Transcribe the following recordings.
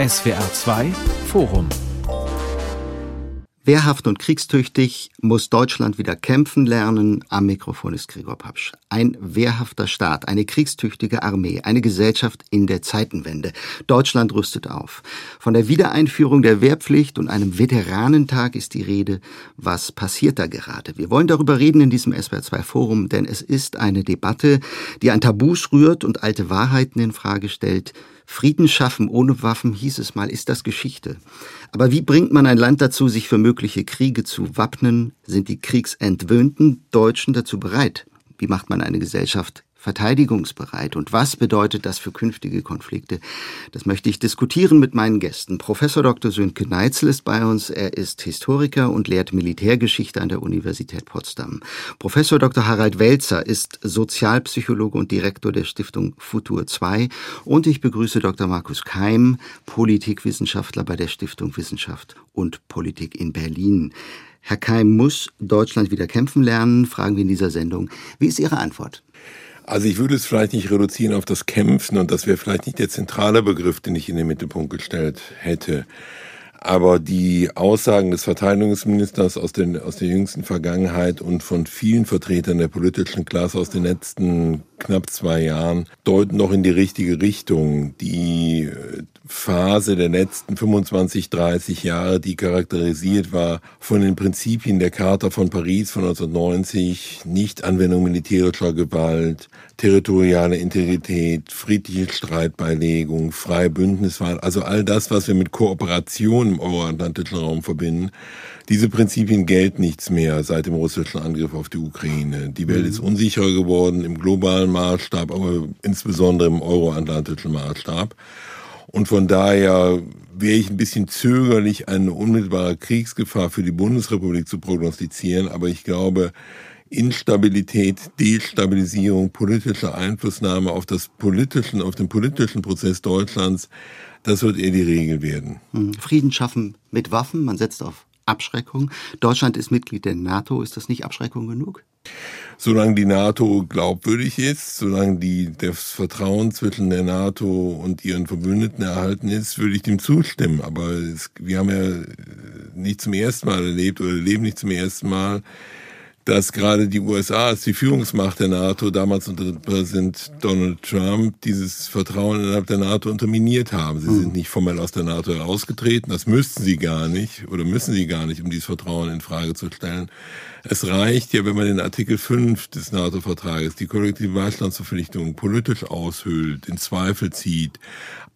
SWR 2 Forum Wehrhaft und kriegstüchtig muss Deutschland wieder kämpfen lernen. Am Mikrofon ist Gregor Papsch. Ein wehrhafter Staat, eine kriegstüchtige Armee, eine Gesellschaft in der Zeitenwende. Deutschland rüstet auf. Von der Wiedereinführung der Wehrpflicht und einem Veteranentag ist die Rede. Was passiert da gerade? Wir wollen darüber reden in diesem SWR2 Forum, denn es ist eine Debatte, die an Tabus rührt und alte Wahrheiten in Frage stellt. Frieden schaffen ohne Waffen, hieß es mal, ist das Geschichte. Aber wie bringt man ein Land dazu, sich für mögliche Kriege zu wappnen? Sind die kriegsentwöhnten Deutschen dazu bereit? Wie macht man eine Gesellschaft verteidigungsbereit. Und was bedeutet das für künftige Konflikte? Das möchte ich diskutieren mit meinen Gästen. Professor Dr. Sönke Neitzel ist bei uns. Er ist Historiker und lehrt Militärgeschichte an der Universität Potsdam. Professor Dr. Harald Welzer ist Sozialpsychologe und Direktor der Stiftung Futur 2. Und ich begrüße Dr. Markus Keim, Politikwissenschaftler bei der Stiftung Wissenschaft und Politik in Berlin. Herr Keim muss Deutschland wieder kämpfen lernen, fragen wir in dieser Sendung. Wie ist Ihre Antwort? Also ich würde es vielleicht nicht reduzieren auf das Kämpfen und das wäre vielleicht nicht der zentrale Begriff, den ich in den Mittelpunkt gestellt hätte. Aber die Aussagen des Verteidigungsministers aus, den, aus der jüngsten Vergangenheit und von vielen Vertretern der politischen Klasse aus den letzten knapp zwei Jahren deuten doch in die richtige Richtung. Die äh, Phase der letzten 25, 30 Jahre, die charakterisiert war von den Prinzipien der Charta von Paris von 1990, Nichtanwendung militärischer Gewalt, territoriale Integrität, friedliche Streitbeilegung, freie Bündniswahl, also all das, was wir mit Kooperation im euroatlantischen Raum verbinden. Diese Prinzipien gelten nichts mehr seit dem russischen Angriff auf die Ukraine. Die Welt ist mhm. unsicherer geworden im globalen Maßstab, aber insbesondere im euroatlantischen Maßstab. Und von daher wäre ich ein bisschen zögerlich, eine unmittelbare Kriegsgefahr für die Bundesrepublik zu prognostizieren. Aber ich glaube, Instabilität, Destabilisierung, politische Einflussnahme auf das politischen, auf den politischen Prozess Deutschlands, das wird eher die Regel werden. Hm. Frieden schaffen mit Waffen, man setzt auf Abschreckung. Deutschland ist Mitglied der NATO, ist das nicht Abschreckung genug? solange die NATO glaubwürdig ist, solange die, das Vertrauen zwischen der NATO und ihren Verbündeten erhalten ist, würde ich dem zustimmen. Aber es, wir haben ja nicht zum ersten Mal erlebt oder leben nicht zum ersten Mal, dass gerade die USA als die Führungsmacht der NATO damals unter Präsident Donald Trump dieses Vertrauen innerhalb der NATO unterminiert haben. Sie hm. sind nicht formell aus der NATO herausgetreten, das müssten sie gar nicht oder müssen sie gar nicht, um dieses Vertrauen in Frage zu stellen. Es reicht ja, wenn man den Artikel 5 des NATO-Vertrages, die kollektive Beistandsverpflichtung, politisch aushöhlt, in Zweifel zieht,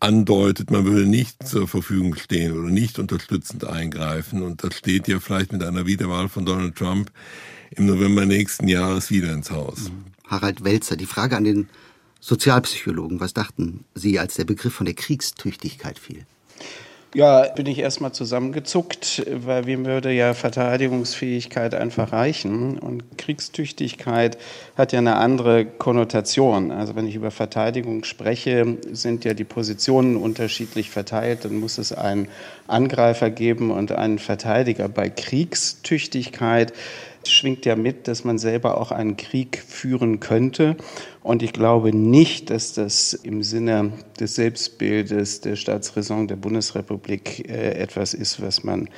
andeutet, man würde nicht zur Verfügung stehen oder nicht unterstützend eingreifen. Und das steht ja vielleicht mit einer Wiederwahl von Donald Trump im November nächsten Jahres wieder ins Haus. Harald Welzer, die Frage an den Sozialpsychologen. Was dachten Sie, als der Begriff von der Kriegstüchtigkeit fiel? Ja, bin ich erstmal zusammengezuckt, weil wem würde ja Verteidigungsfähigkeit einfach reichen? Und Kriegstüchtigkeit hat ja eine andere Konnotation. Also wenn ich über Verteidigung spreche, sind ja die Positionen unterschiedlich verteilt. Dann muss es einen Angreifer geben und einen Verteidiger. Bei Kriegstüchtigkeit schwingt ja mit, dass man selber auch einen Krieg führen könnte. Und ich glaube nicht, dass das im Sinne des Selbstbildes der Staatsräson der Bundesrepublik äh, etwas ist, was man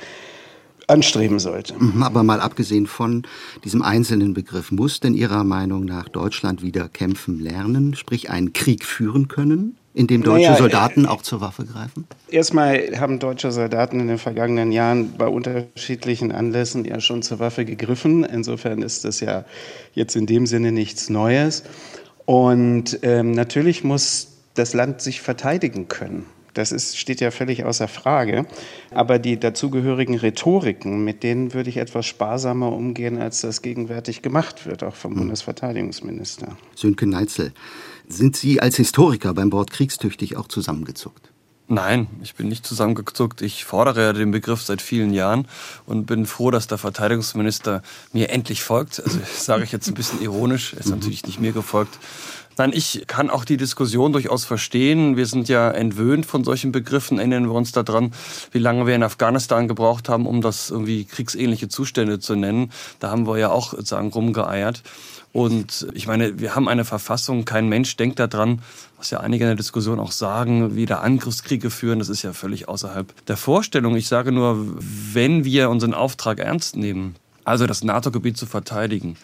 anstreben sollte. Mhm, aber mal abgesehen von diesem einzelnen Begriff, muss denn Ihrer Meinung nach Deutschland wieder kämpfen lernen, sprich einen Krieg führen können? In dem deutsche naja, Soldaten auch zur Waffe greifen? Erstmal haben deutsche Soldaten in den vergangenen Jahren bei unterschiedlichen Anlässen ja schon zur Waffe gegriffen. Insofern ist das ja jetzt in dem Sinne nichts Neues. Und ähm, natürlich muss das Land sich verteidigen können. Das ist, steht ja völlig außer Frage. Aber die dazugehörigen Rhetoriken, mit denen würde ich etwas sparsamer umgehen, als das gegenwärtig gemacht wird, auch vom hm. Bundesverteidigungsminister. Sönke Neitzel, sind Sie als Historiker beim Wort kriegstüchtig auch zusammengezuckt? Nein, ich bin nicht zusammengezuckt. Ich fordere ja den Begriff seit vielen Jahren und bin froh, dass der Verteidigungsminister mir endlich folgt. Also sage ich jetzt ein bisschen ironisch, er ist natürlich nicht mir gefolgt. Nein, ich kann auch die Diskussion durchaus verstehen. Wir sind ja entwöhnt von solchen Begriffen. Erinnern wir uns daran, wie lange wir in Afghanistan gebraucht haben, um das irgendwie kriegsähnliche Zustände zu nennen. Da haben wir ja auch sozusagen rumgeeiert. Und ich meine, wir haben eine Verfassung, kein Mensch denkt daran, was ja einige in der Diskussion auch sagen, wieder Angriffskriege führen. Das ist ja völlig außerhalb der Vorstellung. Ich sage nur, wenn wir unseren Auftrag ernst nehmen, also das NATO-Gebiet zu verteidigen,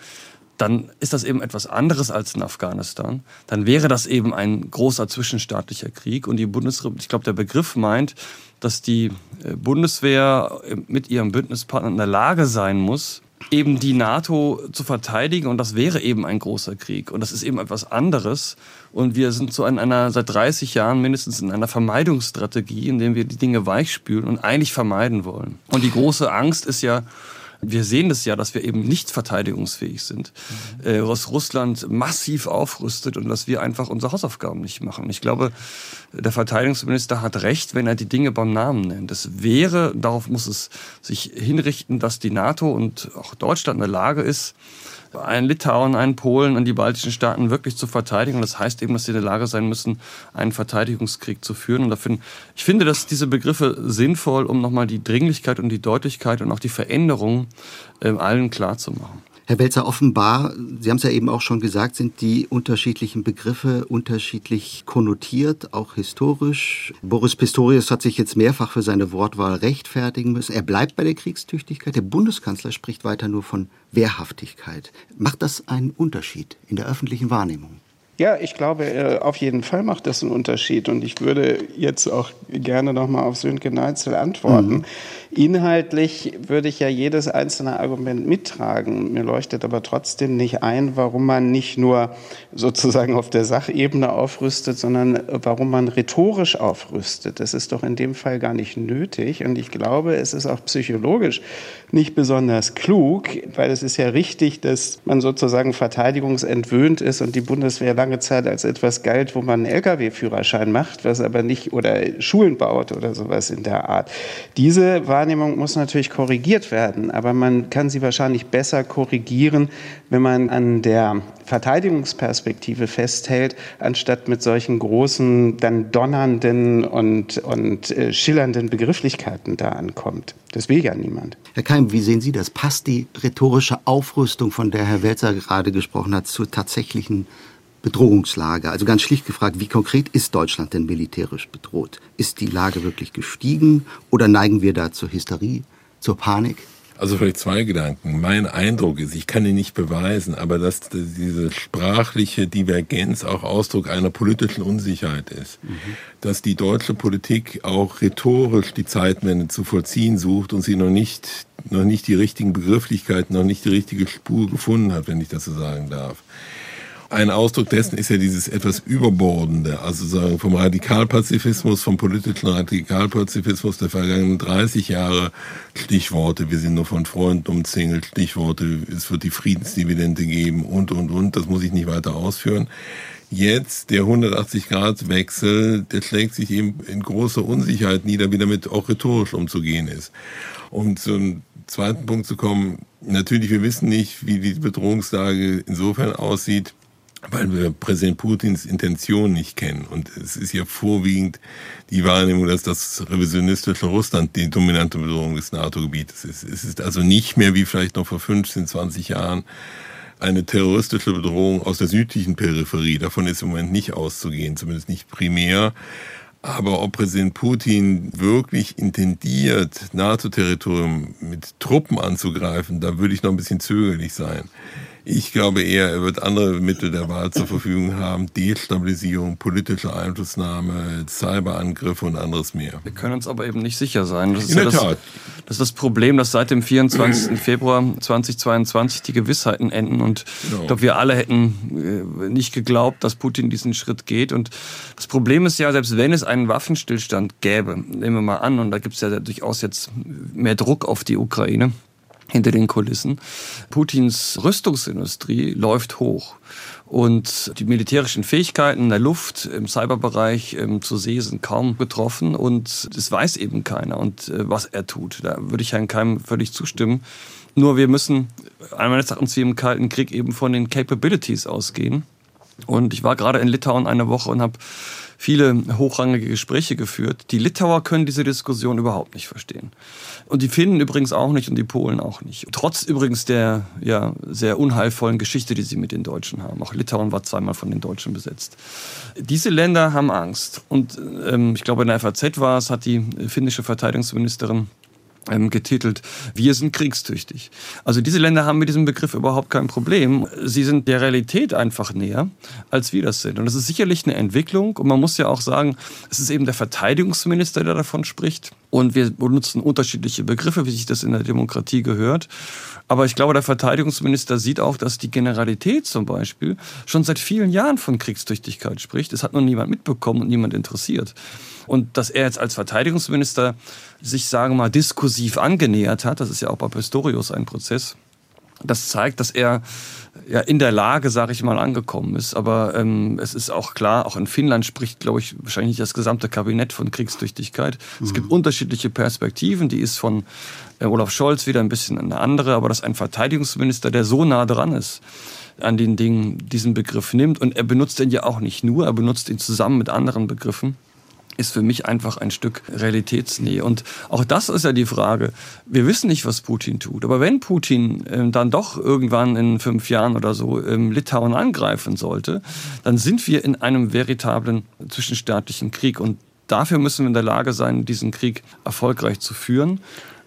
dann ist das eben etwas anderes als in Afghanistan. Dann wäre das eben ein großer zwischenstaatlicher Krieg. Und die Bundesrepublik, ich glaube, der Begriff meint, dass die äh, Bundeswehr äh, mit ihrem Bündnispartner in der Lage sein muss, eben die NATO zu verteidigen. Und das wäre eben ein großer Krieg. Und das ist eben etwas anderes. Und wir sind so in einer, seit 30 Jahren mindestens in einer Vermeidungsstrategie, in der wir die Dinge weichspülen und eigentlich vermeiden wollen. Und die große Angst ist ja, wir sehen das ja, dass wir eben nicht verteidigungsfähig sind, mhm. äh, dass Russland massiv aufrüstet und dass wir einfach unsere Hausaufgaben nicht machen. Ich glaube, der Verteidigungsminister hat recht, wenn er die Dinge beim Namen nennt. Es wäre, darauf muss es sich hinrichten, dass die NATO und auch Deutschland in der Lage ist, einen Litauen, einen Polen und die baltischen Staaten wirklich zu verteidigen. Und das heißt eben, dass sie in der Lage sein müssen, einen Verteidigungskrieg zu führen. Und dafür, ich finde, dass diese Begriffe sinnvoll, um nochmal die Dringlichkeit und die Deutlichkeit und auch die Veränderung äh, allen klarzumachen. Herr Welzer, offenbar, Sie haben es ja eben auch schon gesagt, sind die unterschiedlichen Begriffe unterschiedlich konnotiert, auch historisch. Boris Pistorius hat sich jetzt mehrfach für seine Wortwahl rechtfertigen müssen. Er bleibt bei der Kriegstüchtigkeit. Der Bundeskanzler spricht weiter nur von Wehrhaftigkeit. Macht das einen Unterschied in der öffentlichen Wahrnehmung? Ja, ich glaube, äh, auf jeden Fall macht das einen Unterschied. Und ich würde jetzt auch gerne nochmal auf Sönke Neitzel antworten. Mhm. Inhaltlich würde ich ja jedes einzelne Argument mittragen. Mir leuchtet aber trotzdem nicht ein, warum man nicht nur sozusagen auf der Sachebene aufrüstet, sondern warum man rhetorisch aufrüstet. Das ist doch in dem Fall gar nicht nötig. Und ich glaube, es ist auch psychologisch nicht besonders klug, weil es ist ja richtig, dass man sozusagen verteidigungsentwöhnt ist und die Bundeswehr lange Zeit als etwas galt, wo man einen Lkw-Führerschein macht, was aber nicht oder Schulen baut oder sowas in der Art. Diese war Wahrnehmung muss natürlich korrigiert werden, aber man kann sie wahrscheinlich besser korrigieren, wenn man an der Verteidigungsperspektive festhält, anstatt mit solchen großen, dann donnernden und, und äh, schillernden Begrifflichkeiten da ankommt. Das will ja niemand. Herr Keim, wie sehen Sie das? Passt die rhetorische Aufrüstung, von der Herr Welzer gerade gesprochen hat, zur tatsächlichen Bedrohungslage. Also ganz schlicht gefragt, wie konkret ist Deutschland denn militärisch bedroht? Ist die Lage wirklich gestiegen oder neigen wir da zur Hysterie, zur Panik? Also vielleicht zwei Gedanken. Mein Eindruck ist, ich kann ihn nicht beweisen, aber dass diese sprachliche Divergenz auch Ausdruck einer politischen Unsicherheit ist. Mhm. Dass die deutsche Politik auch rhetorisch die Zeitwende zu vollziehen sucht und sie noch nicht, noch nicht die richtigen Begrifflichkeiten, noch nicht die richtige Spur gefunden hat, wenn ich das so sagen darf ein Ausdruck dessen ist ja dieses etwas Überbordende, also sagen vom Radikalpazifismus, vom politischen Radikalpazifismus der vergangenen 30 Jahre, Stichworte, wir sind nur von Freunden umzingelt, Stichworte, es wird die Friedensdividende geben und, und, und, das muss ich nicht weiter ausführen. Jetzt der 180-Grad-Wechsel, der schlägt sich eben in großer Unsicherheit nieder, wie damit auch rhetorisch umzugehen ist. Um zum zweiten Punkt zu kommen, natürlich, wir wissen nicht, wie die Bedrohungslage insofern aussieht, weil wir Präsident Putins Intention nicht kennen. Und es ist ja vorwiegend die Wahrnehmung, dass das revisionistische Russland die dominante Bedrohung des NATO-Gebietes ist. Es ist also nicht mehr wie vielleicht noch vor 15, 20 Jahren eine terroristische Bedrohung aus der südlichen Peripherie. Davon ist im Moment nicht auszugehen, zumindest nicht primär. Aber ob Präsident Putin wirklich intendiert, NATO-Territorium mit Truppen anzugreifen, da würde ich noch ein bisschen zögerlich sein. Ich glaube eher, er wird andere Mittel der Wahl zur Verfügung haben. Destabilisierung, politische Einflussnahme, Cyberangriffe und anderes mehr. Wir können uns aber eben nicht sicher sein. Das ist In der ja das, Tat. Das ist das Problem, dass seit dem 24. Februar 2022 die Gewissheiten enden. Und genau. ich glaube, wir alle hätten äh, nicht geglaubt, dass Putin diesen Schritt geht. Und das Problem ist ja, selbst wenn es einen Waffenstillstand gäbe, nehmen wir mal an, und da gibt es ja durchaus jetzt mehr Druck auf die Ukraine, hinter den Kulissen. Putins Rüstungsindustrie läuft hoch. Und die militärischen Fähigkeiten in der Luft, im Cyberbereich ähm, zu See sind kaum getroffen und das weiß eben keiner und äh, was er tut. Da würde ich Herrn Keim völlig zustimmen. Nur wir müssen meines Erachtens wie im Kalten Krieg eben von den Capabilities ausgehen Und ich war gerade in Litauen eine Woche und habe viele hochrangige Gespräche geführt. Die Litauer können diese Diskussion überhaupt nicht verstehen. Und die Finnen übrigens auch nicht und die Polen auch nicht. Trotz übrigens der ja, sehr unheilvollen Geschichte, die sie mit den Deutschen haben. Auch Litauen war zweimal von den Deutschen besetzt. Diese Länder haben Angst. Und ähm, ich glaube, in der FAZ war es, hat die finnische Verteidigungsministerin ähm, getitelt, wir sind kriegstüchtig. Also diese Länder haben mit diesem Begriff überhaupt kein Problem. Sie sind der Realität einfach näher, als wir das sind. Und das ist sicherlich eine Entwicklung. Und man muss ja auch sagen, es ist eben der Verteidigungsminister, der davon spricht. Und wir benutzen unterschiedliche Begriffe, wie sich das in der Demokratie gehört. Aber ich glaube, der Verteidigungsminister sieht auch, dass die Generalität zum Beispiel schon seit vielen Jahren von Kriegstüchtigkeit spricht. Das hat noch niemand mitbekommen und niemand interessiert. Und dass er jetzt als Verteidigungsminister sich, sagen wir mal, diskursiv angenähert hat, das ist ja auch bei Pistorius ein Prozess, das zeigt, dass er ja in der Lage, sage ich mal, angekommen ist. Aber ähm, es ist auch klar, auch in Finnland spricht, glaube ich, wahrscheinlich nicht das gesamte Kabinett von Kriegstüchtigkeit. Mhm. Es gibt unterschiedliche Perspektiven. Die ist von äh, Olaf Scholz wieder ein bisschen eine andere, aber dass ein Verteidigungsminister, der so nah dran ist, an den Dingen diesen Begriff nimmt und er benutzt ihn ja auch nicht nur, er benutzt ihn zusammen mit anderen Begriffen ist für mich einfach ein Stück Realitätsnähe. Und auch das ist ja die Frage. Wir wissen nicht, was Putin tut. Aber wenn Putin ähm, dann doch irgendwann in fünf Jahren oder so ähm, Litauen angreifen sollte, dann sind wir in einem veritablen zwischenstaatlichen Krieg. Und dafür müssen wir in der Lage sein, diesen Krieg erfolgreich zu führen.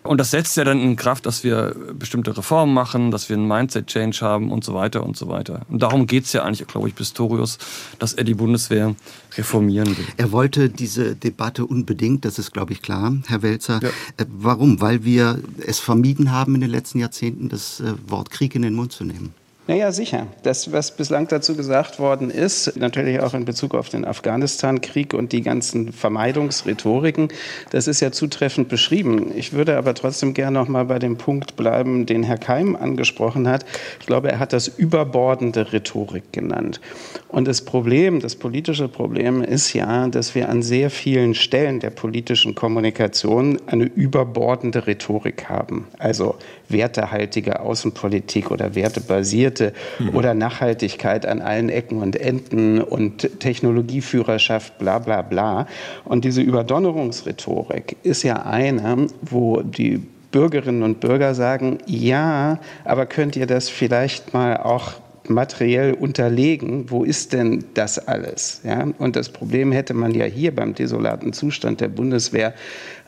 Und das setzt ja dann in Kraft, dass wir bestimmte Reformen machen, dass wir einen Mindset-Change haben und so weiter und so weiter. Und darum geht es ja eigentlich, glaube ich, Pistorius, dass er die Bundeswehr reformieren will. Er wollte diese Debatte unbedingt, das ist, glaube ich, klar, Herr Welzer. Ja. Äh, warum? Weil wir es vermieden haben in den letzten Jahrzehnten, das äh, Wort Krieg in den Mund zu nehmen. Naja, sicher. Das, was bislang dazu gesagt worden ist, natürlich auch in Bezug auf den Afghanistan-Krieg und die ganzen Vermeidungsrhetoriken, das ist ja zutreffend beschrieben. Ich würde aber trotzdem gerne noch mal bei dem Punkt bleiben, den Herr Keim angesprochen hat. Ich glaube, er hat das überbordende Rhetorik genannt. Und das Problem, das politische Problem ist ja, dass wir an sehr vielen Stellen der politischen Kommunikation eine überbordende Rhetorik haben. Also wertehaltige Außenpolitik oder wertebasierte mhm. oder Nachhaltigkeit an allen Ecken und Enden und Technologieführerschaft, bla bla bla. Und diese Überdonnerungsrhetorik ist ja eine, wo die Bürgerinnen und Bürger sagen, ja, aber könnt ihr das vielleicht mal auch materiell unterlegen, wo ist denn das alles? Ja? Und das Problem hätte man ja hier beim desolaten Zustand der Bundeswehr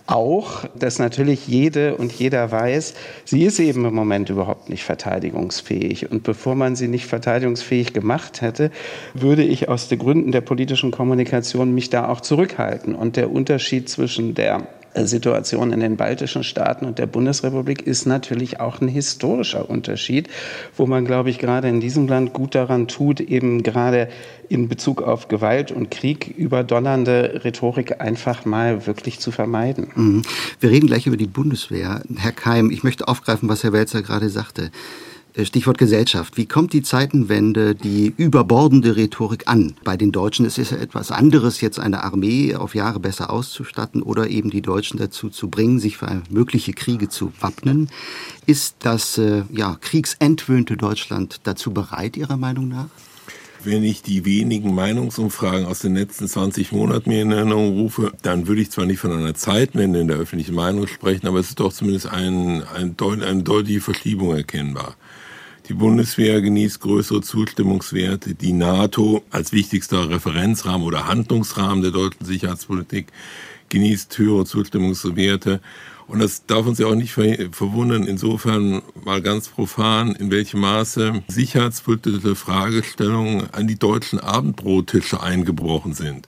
auch, dass natürlich jede und jeder weiß, sie ist eben im Moment überhaupt nicht verteidigungsfähig. Und bevor man sie nicht verteidigungsfähig gemacht hätte, würde ich aus den Gründen der politischen Kommunikation mich da auch zurückhalten. Und der Unterschied zwischen der Situation in den baltischen Staaten und der Bundesrepublik ist natürlich auch ein historischer Unterschied, wo man, glaube ich, gerade in diesem Land gut daran tut, eben gerade in Bezug auf Gewalt und Krieg überdonnernde Rhetorik einfach mal wirklich zu vermeiden. Mhm. Wir reden gleich über die Bundeswehr. Herr Keim, ich möchte aufgreifen, was Herr Welzer gerade sagte. Äh, Stichwort Gesellschaft. Wie kommt die Zeitenwende, die überbordende Rhetorik an? Bei den Deutschen ist es etwas anderes, jetzt eine Armee auf Jahre besser auszustatten oder eben die Deutschen dazu zu bringen, sich für mögliche Kriege zu wappnen. Ist das äh, ja, kriegsentwöhnte Deutschland dazu bereit, Ihrer Meinung nach? Wenn ich die wenigen Meinungsumfragen aus den letzten 20 Monaten mir in Erinnerung rufe, dann würde ich zwar nicht von einer Zeitwende in der öffentlichen Meinung sprechen, aber es ist doch zumindest ein, ein, eine deutliche Verschiebung erkennbar. Die Bundeswehr genießt größere Zustimmungswerte. Die NATO als wichtigster Referenzrahmen oder Handlungsrahmen der deutschen Sicherheitspolitik genießt höhere Zustimmungswerte. Und das darf uns ja auch nicht verwundern, insofern mal ganz profan, in welchem Maße sicherheitspolitische Fragestellungen an die deutschen Abendbrottische eingebrochen sind.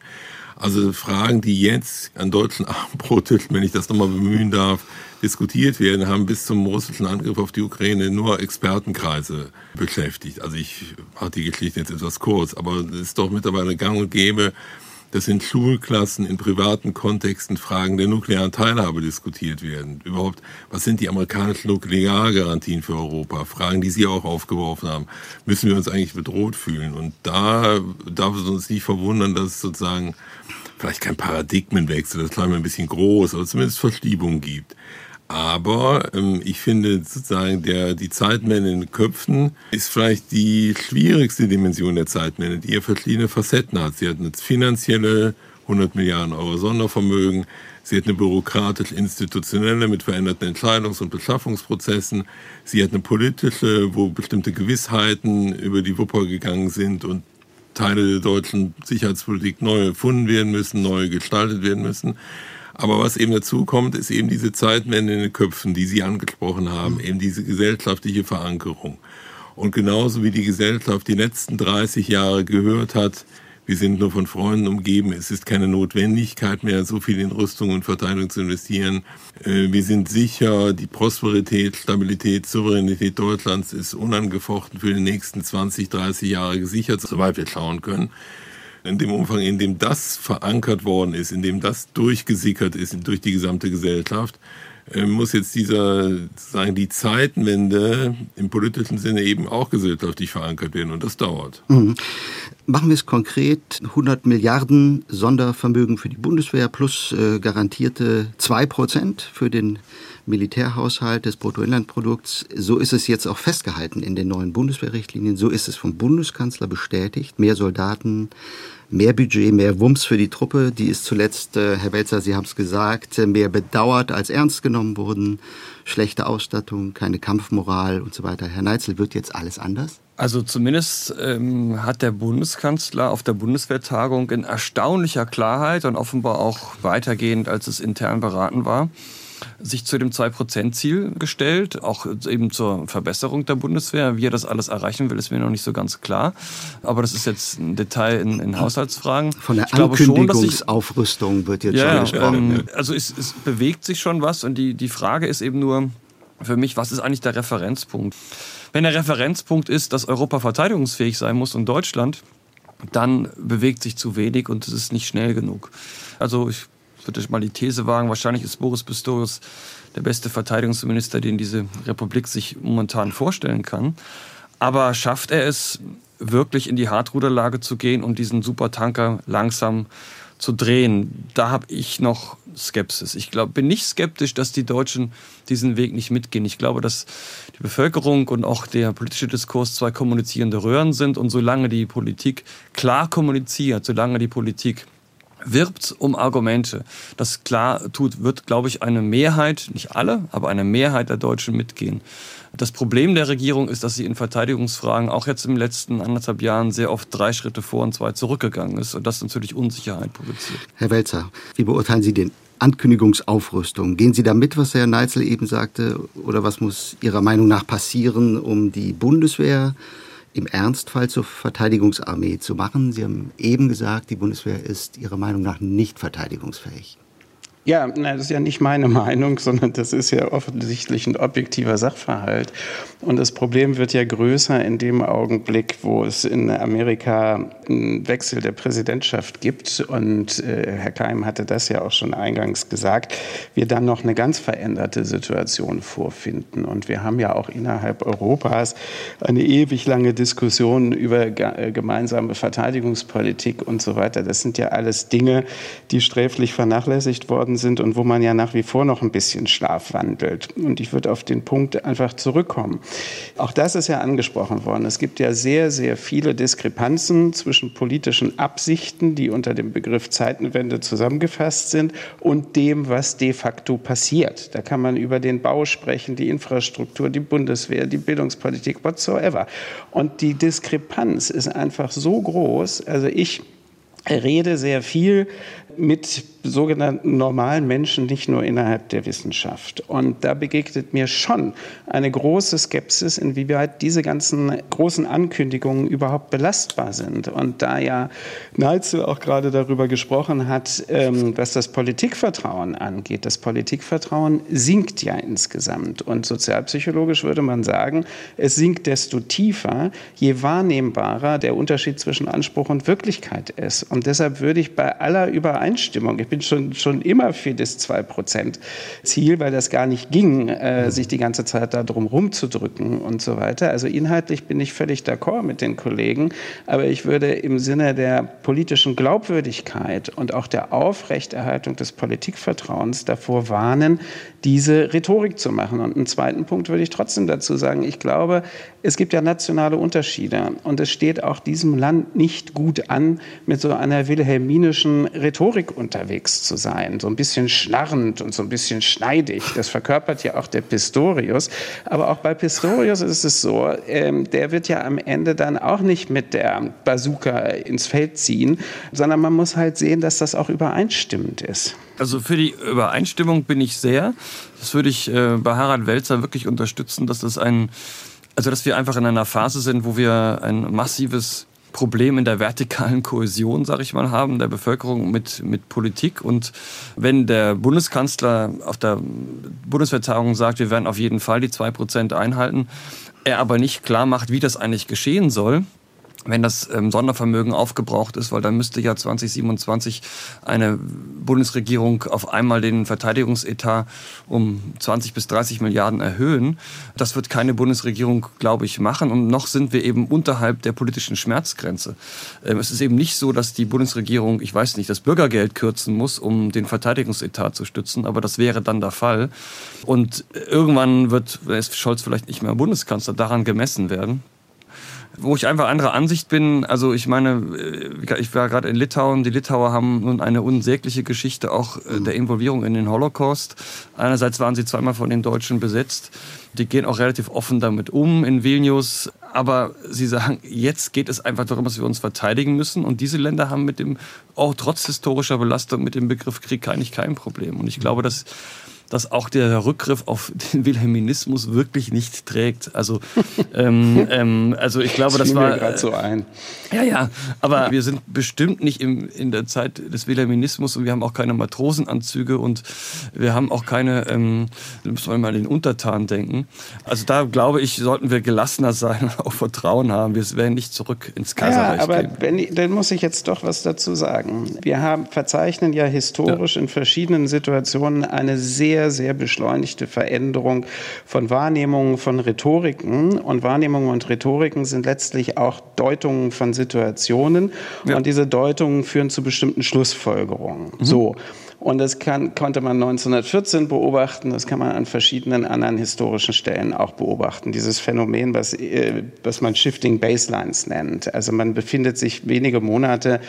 Also Fragen, die jetzt an deutschen Abendbrottischen, wenn ich das nochmal bemühen darf, diskutiert werden, haben bis zum russischen Angriff auf die Ukraine nur Expertenkreise beschäftigt. Also ich mache die Geschichte jetzt etwas kurz, aber es ist doch mittlerweile gang und gäbe, dass in Schulklassen, in privaten Kontexten Fragen der nuklearen Teilhabe diskutiert werden. Überhaupt, was sind die amerikanischen Nukleargarantien für Europa? Fragen, die Sie auch aufgeworfen haben. Müssen wir uns eigentlich bedroht fühlen? Und da darf es uns nicht verwundern, dass es sozusagen vielleicht kein Paradigmenwechsel, das klang mir ein bisschen groß, aber zumindest Verschiebungen gibt. Aber ähm, ich finde sozusagen, der, die Zeitwende in den Köpfen ist vielleicht die schwierigste Dimension der Zeitwende, die ja verschiedene Facetten hat. Sie hat eine finanzielle 100 Milliarden Euro Sondervermögen. Sie hat eine bürokratisch-institutionelle mit veränderten Entscheidungs- und Beschaffungsprozessen. Sie hat eine politische, wo bestimmte Gewissheiten über die Wupper gegangen sind und Teile der deutschen Sicherheitspolitik neu erfunden werden müssen, neu gestaltet werden müssen. Aber was eben dazu kommt, ist eben diese Zeitwende in den Köpfen, die Sie angesprochen haben, mhm. eben diese gesellschaftliche Verankerung. Und genauso wie die Gesellschaft die letzten 30 Jahre gehört hat, wir sind nur von Freunden umgeben, es ist keine Notwendigkeit mehr, so viel in Rüstung und Verteidigung zu investieren. Äh, wir sind sicher, die Prosperität, Stabilität, Souveränität Deutschlands ist unangefochten für die nächsten 20, 30 Jahre gesichert, soweit wir schauen können. In dem Umfang, in dem das verankert worden ist, in dem das durchgesickert ist durch die gesamte Gesellschaft, äh, muss jetzt dieser, sagen, die Zeitenwende im politischen Sinne eben auch gesellschaftlich verankert werden und das dauert. Mhm. Machen wir es konkret. 100 Milliarden Sondervermögen für die Bundeswehr plus äh, garantierte 2 Prozent für den Militärhaushalt des Bruttoinlandprodukts. So ist es jetzt auch festgehalten in den neuen Bundeswehrrichtlinien. So ist es vom Bundeskanzler bestätigt. Mehr Soldaten, mehr Budget, mehr Wumms für die Truppe, die ist zuletzt, äh, Herr Welzer, Sie haben es gesagt, äh, mehr bedauert als ernst genommen wurden. Schlechte Ausstattung, keine Kampfmoral und so weiter. Herr Neitzel, wird jetzt alles anders? Also zumindest ähm, hat der Bundeskanzler auf der Bundeswehrtagung in erstaunlicher Klarheit und offenbar auch weitergehend, als es intern beraten war, sich zu dem 2%-Ziel gestellt, auch eben zur Verbesserung der Bundeswehr. Wie er das alles erreichen will, ist mir noch nicht so ganz klar. Aber das ist jetzt ein Detail in, in Haushaltsfragen. Von der Ankündigungsaufrüstung wird jetzt ja, schon gesprochen. Ähm, also es, es bewegt sich schon was und die, die Frage ist eben nur für mich, was ist eigentlich der Referenzpunkt? Wenn der Referenzpunkt ist, dass Europa verteidigungsfähig sein muss und Deutschland, dann bewegt sich zu wenig und es ist nicht schnell genug. Also ich würde mal die These wagen, wahrscheinlich ist Boris Pistorius der beste Verteidigungsminister, den diese Republik sich momentan vorstellen kann. Aber schafft er es wirklich in die Hartruderlage zu gehen und diesen Supertanker langsam zu drehen? Da habe ich noch Skepsis. Ich glaub, bin nicht skeptisch, dass die Deutschen diesen Weg nicht mitgehen. Ich glaube, dass die Bevölkerung und auch der politische Diskurs zwei kommunizierende Röhren sind. Und solange die Politik klar kommuniziert, solange die Politik wirbt um Argumente, das klar tut, wird, glaube ich, eine Mehrheit, nicht alle, aber eine Mehrheit der Deutschen mitgehen. Das Problem der Regierung ist, dass sie in Verteidigungsfragen auch jetzt im letzten anderthalb Jahren sehr oft drei Schritte vor und zwei zurückgegangen ist und das natürlich Unsicherheit produziert. Herr Welzer, wie beurteilen Sie den Ankündigungsaufrüstung. Gehen Sie da mit, was Herr Neitzel eben sagte, oder was muss Ihrer Meinung nach passieren, um die Bundeswehr im Ernstfall zur Verteidigungsarmee zu machen? Sie haben eben gesagt, die Bundeswehr ist Ihrer Meinung nach nicht verteidigungsfähig. Ja, das ist ja nicht meine Meinung, sondern das ist ja offensichtlich ein objektiver Sachverhalt. Und das Problem wird ja größer in dem Augenblick, wo es in Amerika einen Wechsel der Präsidentschaft gibt. Und äh, Herr Keim hatte das ja auch schon eingangs gesagt, wir dann noch eine ganz veränderte Situation vorfinden. Und wir haben ja auch innerhalb Europas eine ewig lange Diskussion über äh, gemeinsame Verteidigungspolitik und so weiter. Das sind ja alles Dinge, die sträflich vernachlässigt worden worden sind und wo man ja nach wie vor noch ein bisschen schlafwandelt. Und ich würde auf den Punkt einfach zurückkommen. Auch das ist ja angesprochen worden. Es gibt ja sehr, sehr viele Diskrepanzen zwischen politischen Absichten, die unter dem Begriff Zeitenwende zusammengefasst sind, und dem, was de facto passiert. Da kann man über den Bau sprechen, die Infrastruktur, die Bundeswehr, die Bildungspolitik, whatsoever. Und die Diskrepanz ist einfach so groß. Also ich rede sehr viel mit sogenannten normalen Menschen, nicht nur innerhalb der Wissenschaft. Und da begegnet mir schon eine große Skepsis, inwieweit diese ganzen großen Ankündigungen überhaupt belastbar sind. Und da ja Neitzel auch gerade darüber gesprochen hat, ähm, was das Politikvertrauen angeht, das Politikvertrauen sinkt ja insgesamt. Und sozialpsychologisch würde man sagen, es sinkt desto tiefer, je wahrnehmbarer der Unterschied zwischen Anspruch und Wirklichkeit ist. Und deshalb würde ich bei aller Über Übereinstimmung. Ich bin schon, schon immer für das 2-Prozent-Ziel, weil das gar nicht ging, äh, sich die ganze Zeit da drum rumzudrücken und so weiter. Also inhaltlich bin ich völlig d'accord mit den Kollegen, aber ich würde im Sinne der politischen Glaubwürdigkeit und auch der Aufrechterhaltung des Politikvertrauens davor warnen, diese Rhetorik zu machen. Und einen zweiten Punkt würde ich trotzdem dazu sagen. Ich glaube, es gibt ja nationale Unterschiede und es steht auch diesem Land nicht gut an, mit so einer wilhelminischen Rhetorik unterwegs zu sein. So ein bisschen schnarrend und so ein bisschen schneidig. Das verkörpert ja auch der Pistorius. Aber auch bei Pistorius ist es so, ähm, der wird ja am Ende dann auch nicht mit der Bazooka ins Feld ziehen, sondern man muss halt sehen, dass das auch übereinstimmend ist. Also für die Übereinstimmung bin ich sehr. Das würde ich äh, bei Harald Welzer wirklich unterstützen, dass das ein, also dass wir einfach in einer Phase sind, wo wir ein massives Problem in der vertikalen Kohäsion, sage ich mal, haben, der Bevölkerung mit, mit Politik. Und wenn der Bundeskanzler auf der Bundesvertagung sagt, wir werden auf jeden Fall die zwei Prozent einhalten, er aber nicht klar macht, wie das eigentlich geschehen soll, wenn das ähm, Sondervermögen aufgebraucht ist, weil dann müsste ja 2027 eine Bundesregierung auf einmal den Verteidigungsetat um 20 bis 30 Milliarden erhöhen. Das wird keine Bundesregierung, glaube ich, machen. Und noch sind wir eben unterhalb der politischen Schmerzgrenze. Ähm, es ist eben nicht so, dass die Bundesregierung, ich weiß nicht, das Bürgergeld kürzen muss, um den Verteidigungsetat zu stützen. Aber das wäre dann der Fall. Und irgendwann wird Scholz vielleicht nicht mehr Bundeskanzler daran gemessen werden wo ich einfach anderer Ansicht bin. Also ich meine, äh, ich war gerade in Litauen. Die Litauer haben nun eine unsägliche Geschichte auch äh, der Involvierung in den Holocaust. Einerseits waren sie zweimal von den Deutschen besetzt. Die gehen auch relativ offen damit um in Vilnius. Aber sie sagen, jetzt geht es einfach darum, dass wir uns verteidigen müssen. Und diese Länder haben mit dem, auch trotz historischer Belastung, mit dem Begriff Krieg eigentlich kein Problem. Und ich glaube, dass dass auch der Rückgriff auf den Wilhelminismus wirklich nicht trägt. Also, ähm, ähm, also ich glaube, das, das war gerade so ein. Ja, ja. Aber wir sind bestimmt nicht im, in der Zeit des Wilhelminismus und wir haben auch keine Matrosenanzüge und wir haben auch keine. Ähm, müssen wir mal an den Untertan denken. Also da glaube ich, sollten wir gelassener sein und auch Vertrauen haben. Wir werden nicht zurück ins Kaiserreich ja, aber gehen. Benni, dann muss ich jetzt doch was dazu sagen. Wir haben verzeichnen ja historisch ja. in verschiedenen Situationen eine sehr sehr, sehr beschleunigte Veränderung von Wahrnehmungen, von Rhetoriken. Und Wahrnehmungen und Rhetoriken sind letztlich auch Deutungen von Situationen. Ja. Und diese Deutungen führen zu bestimmten Schlussfolgerungen. Mhm. So. Und das kann, konnte man 1914 beobachten, das kann man an verschiedenen anderen historischen Stellen auch beobachten. Dieses Phänomen, was, äh, was man Shifting Baselines nennt. Also man befindet sich wenige Monate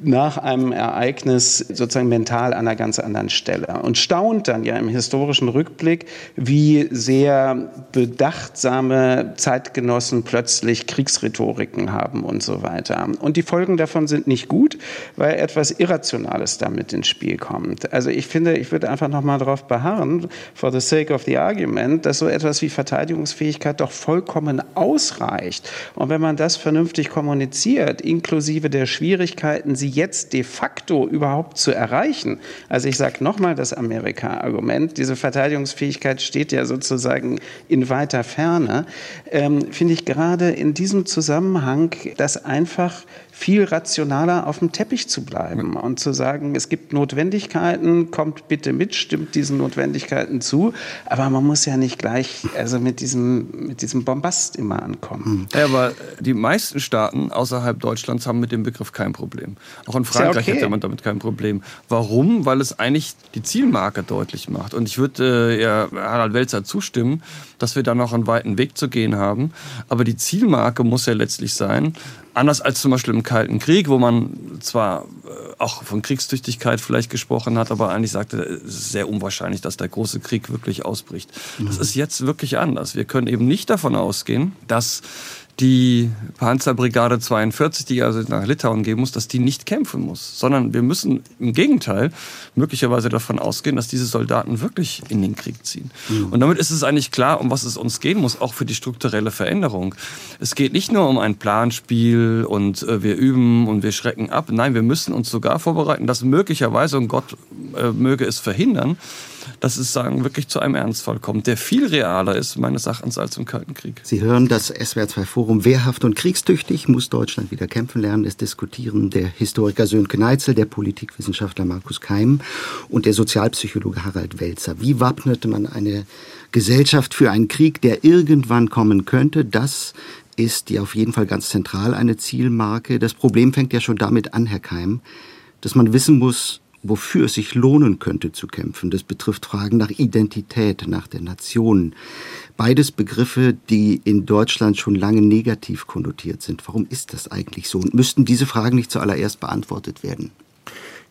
nach einem Ereignis sozusagen mental an einer ganz anderen Stelle und staunt dann ja im historischen Rückblick, wie sehr bedachtsame Zeitgenossen plötzlich Kriegsrhetoriken haben und so weiter. Und die Folgen davon sind nicht gut, weil etwas Irrationales damit ins Spiel kommt. Also ich finde, ich würde einfach noch mal darauf beharren, for the sake of the argument, dass so etwas wie Verteidigungsfähigkeit doch vollkommen ausreicht. Und wenn man das vernünftig kommuniziert, inklusive der Schwierigkeiten, sie jetzt de facto überhaupt zu erreichen. Also ich sage nochmal das Amerika-Argument, diese Verteidigungsfähigkeit steht ja sozusagen in weiter Ferne, ähm, finde ich gerade in diesem Zusammenhang das einfach viel rationaler auf dem Teppich zu bleiben und zu sagen, es gibt Notwendigkeiten, kommt bitte mit, stimmt diesen Notwendigkeiten zu, aber man muss ja nicht gleich also mit diesem, mit diesem Bombast immer ankommen. Ja, aber die meisten Staaten außerhalb Deutschlands haben mit dem Begriff kein Problem. Auch in Frankreich okay. hätte man damit kein Problem. Warum? Weil es eigentlich die Zielmarke deutlich macht. Und ich würde äh, ja Harald Welzer zustimmen, dass wir da noch einen weiten Weg zu gehen haben. Aber die Zielmarke muss ja letztlich sein, Anders als zum Beispiel im Kalten Krieg, wo man zwar äh, auch von Kriegstüchtigkeit vielleicht gesprochen hat, aber eigentlich sagte, es ist sehr unwahrscheinlich, dass der große Krieg wirklich ausbricht. Mhm. Das ist jetzt wirklich anders. Wir können eben nicht davon ausgehen, dass die Panzerbrigade 42, die also nach Litauen gehen muss, dass die nicht kämpfen muss, sondern wir müssen im Gegenteil möglicherweise davon ausgehen, dass diese Soldaten wirklich in den Krieg ziehen. Mhm. Und damit ist es eigentlich klar, um was es uns gehen muss, auch für die strukturelle Veränderung. Es geht nicht nur um ein Planspiel und äh, wir üben und wir schrecken ab. Nein, wir müssen uns sogar vorbereiten, dass möglicherweise, und Gott äh, möge es verhindern, dass es sagen wirklich zu einem Ernstfall kommt, der viel realer ist meines Erachtens als im Kalten Krieg. Sie hören das SWR 2 Forum Wehrhaft und kriegstüchtig muss Deutschland wieder kämpfen lernen. Es diskutieren der Historiker Sönke Neitzel, der Politikwissenschaftler Markus Keim und der Sozialpsychologe Harald Welzer. Wie wappnete man eine Gesellschaft für einen Krieg, der irgendwann kommen könnte? Das ist ja auf jeden Fall ganz zentral eine Zielmarke. Das Problem fängt ja schon damit an, Herr Keim, dass man wissen muss, wofür es sich lohnen könnte zu kämpfen. Das betrifft Fragen nach Identität, nach der Nation. Beides Begriffe, die in Deutschland schon lange negativ konnotiert sind. Warum ist das eigentlich so? Und müssten diese Fragen nicht zuallererst beantwortet werden?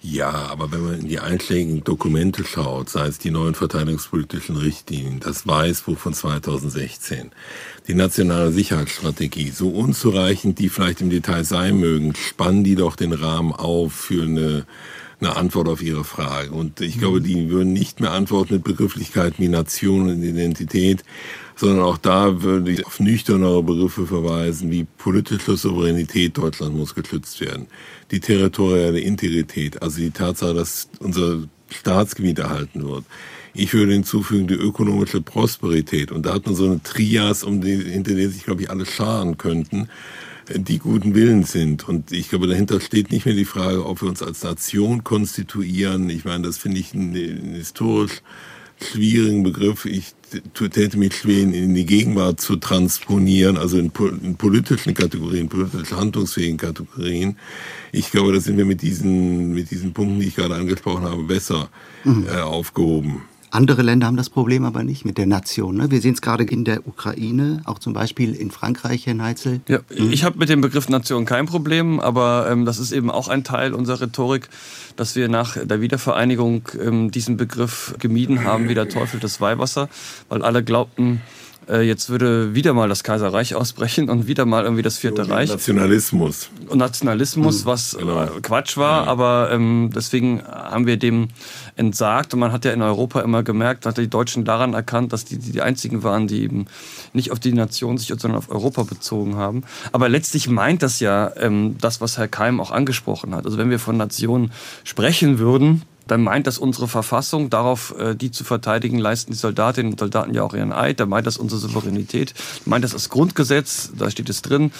Ja, aber wenn man in die einschlägigen Dokumente schaut, sei es die neuen verteidigungspolitischen Richtlinien, das Weißbuch von 2016, die nationale Sicherheitsstrategie, so unzureichend die vielleicht im Detail sein mögen, spannen die doch den Rahmen auf für eine eine Antwort auf Ihre Frage. Und ich glaube, mhm. die würden nicht mehr antworten mit Begrifflichkeiten wie Nation und Identität, sondern auch da würde ich auf nüchternere Begriffe verweisen, wie politische Souveränität Deutschland muss geschützt werden, die territoriale Integrität, also die Tatsache, dass unser Staatsgebiet erhalten wird. Ich würde hinzufügen die ökonomische Prosperität. Und da hat man so eine Trias, um die, hinter der sich, glaube ich, alle scharen könnten die guten Willen sind. Und ich glaube, dahinter steht nicht mehr die Frage, ob wir uns als Nation konstituieren. Ich meine, das finde ich einen historisch schwierigen Begriff. Ich täte mich schwer, in die Gegenwart zu transponieren, also in, in politischen Kategorien, politisch handlungsfähigen Kategorien. Ich glaube, da sind wir mit diesen, mit diesen Punkten, die ich gerade angesprochen habe, besser mhm. äh, aufgehoben. Andere Länder haben das Problem aber nicht mit der Nation. Ne? Wir sehen es gerade in der Ukraine, auch zum Beispiel in Frankreich, Herr Neitzel. Ja, mhm. Ich habe mit dem Begriff Nation kein Problem, aber ähm, das ist eben auch ein Teil unserer Rhetorik, dass wir nach der Wiedervereinigung ähm, diesen Begriff gemieden haben wie der Teufel des Weihwasser, weil alle glaubten, jetzt würde wieder mal das Kaiserreich ausbrechen und wieder mal irgendwie das Vierte Reich. Nationalismus. Und Nationalismus, hm, was genau. Äh, Quatsch war, ja. aber ähm, deswegen haben wir dem entsagt und man hat ja in Europa immer gemerkt, hat die Deutschen daran erkannt, dass die die einzigen waren, die eben nicht auf die Nation sich, sondern auf Europa bezogen haben. Aber letztlich meint das ja ähm, das, was Herr Keim auch angesprochen hat. Also wenn wir von Nationen sprechen würden, dann meint das unsere Verfassung, darauf äh, die zu verteidigen, leisten die Soldatinnen und Soldaten ja auch ihren Eid, dann meint das unsere Souveränität, meint das das Grundgesetz, da steht es drin,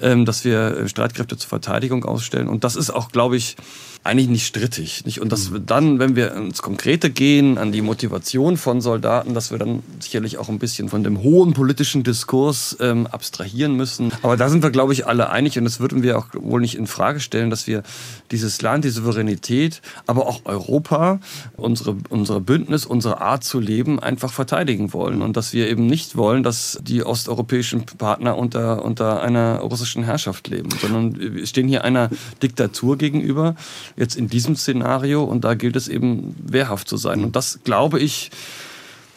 ähm, dass wir äh, Streitkräfte zur Verteidigung ausstellen. Und das ist auch, glaube ich, eigentlich nicht strittig. Nicht? Und dass wir dann, wenn wir ins Konkrete gehen, an die Motivation von Soldaten, dass wir dann sicherlich auch ein bisschen von dem hohen politischen Diskurs ähm, abstrahieren müssen. Aber da sind wir, glaube ich, alle einig und das würden wir auch wohl nicht in Frage stellen, dass wir dieses Land, die Souveränität, aber auch Europa, unsere, unsere Bündnis, unsere Art zu leben einfach verteidigen wollen und dass wir eben nicht wollen, dass die osteuropäischen Partner unter, unter einer russischen Herrschaft leben, sondern wir stehen hier einer Diktatur gegenüber, jetzt in diesem Szenario und da gilt es eben wehrhaft zu sein. Und das glaube ich,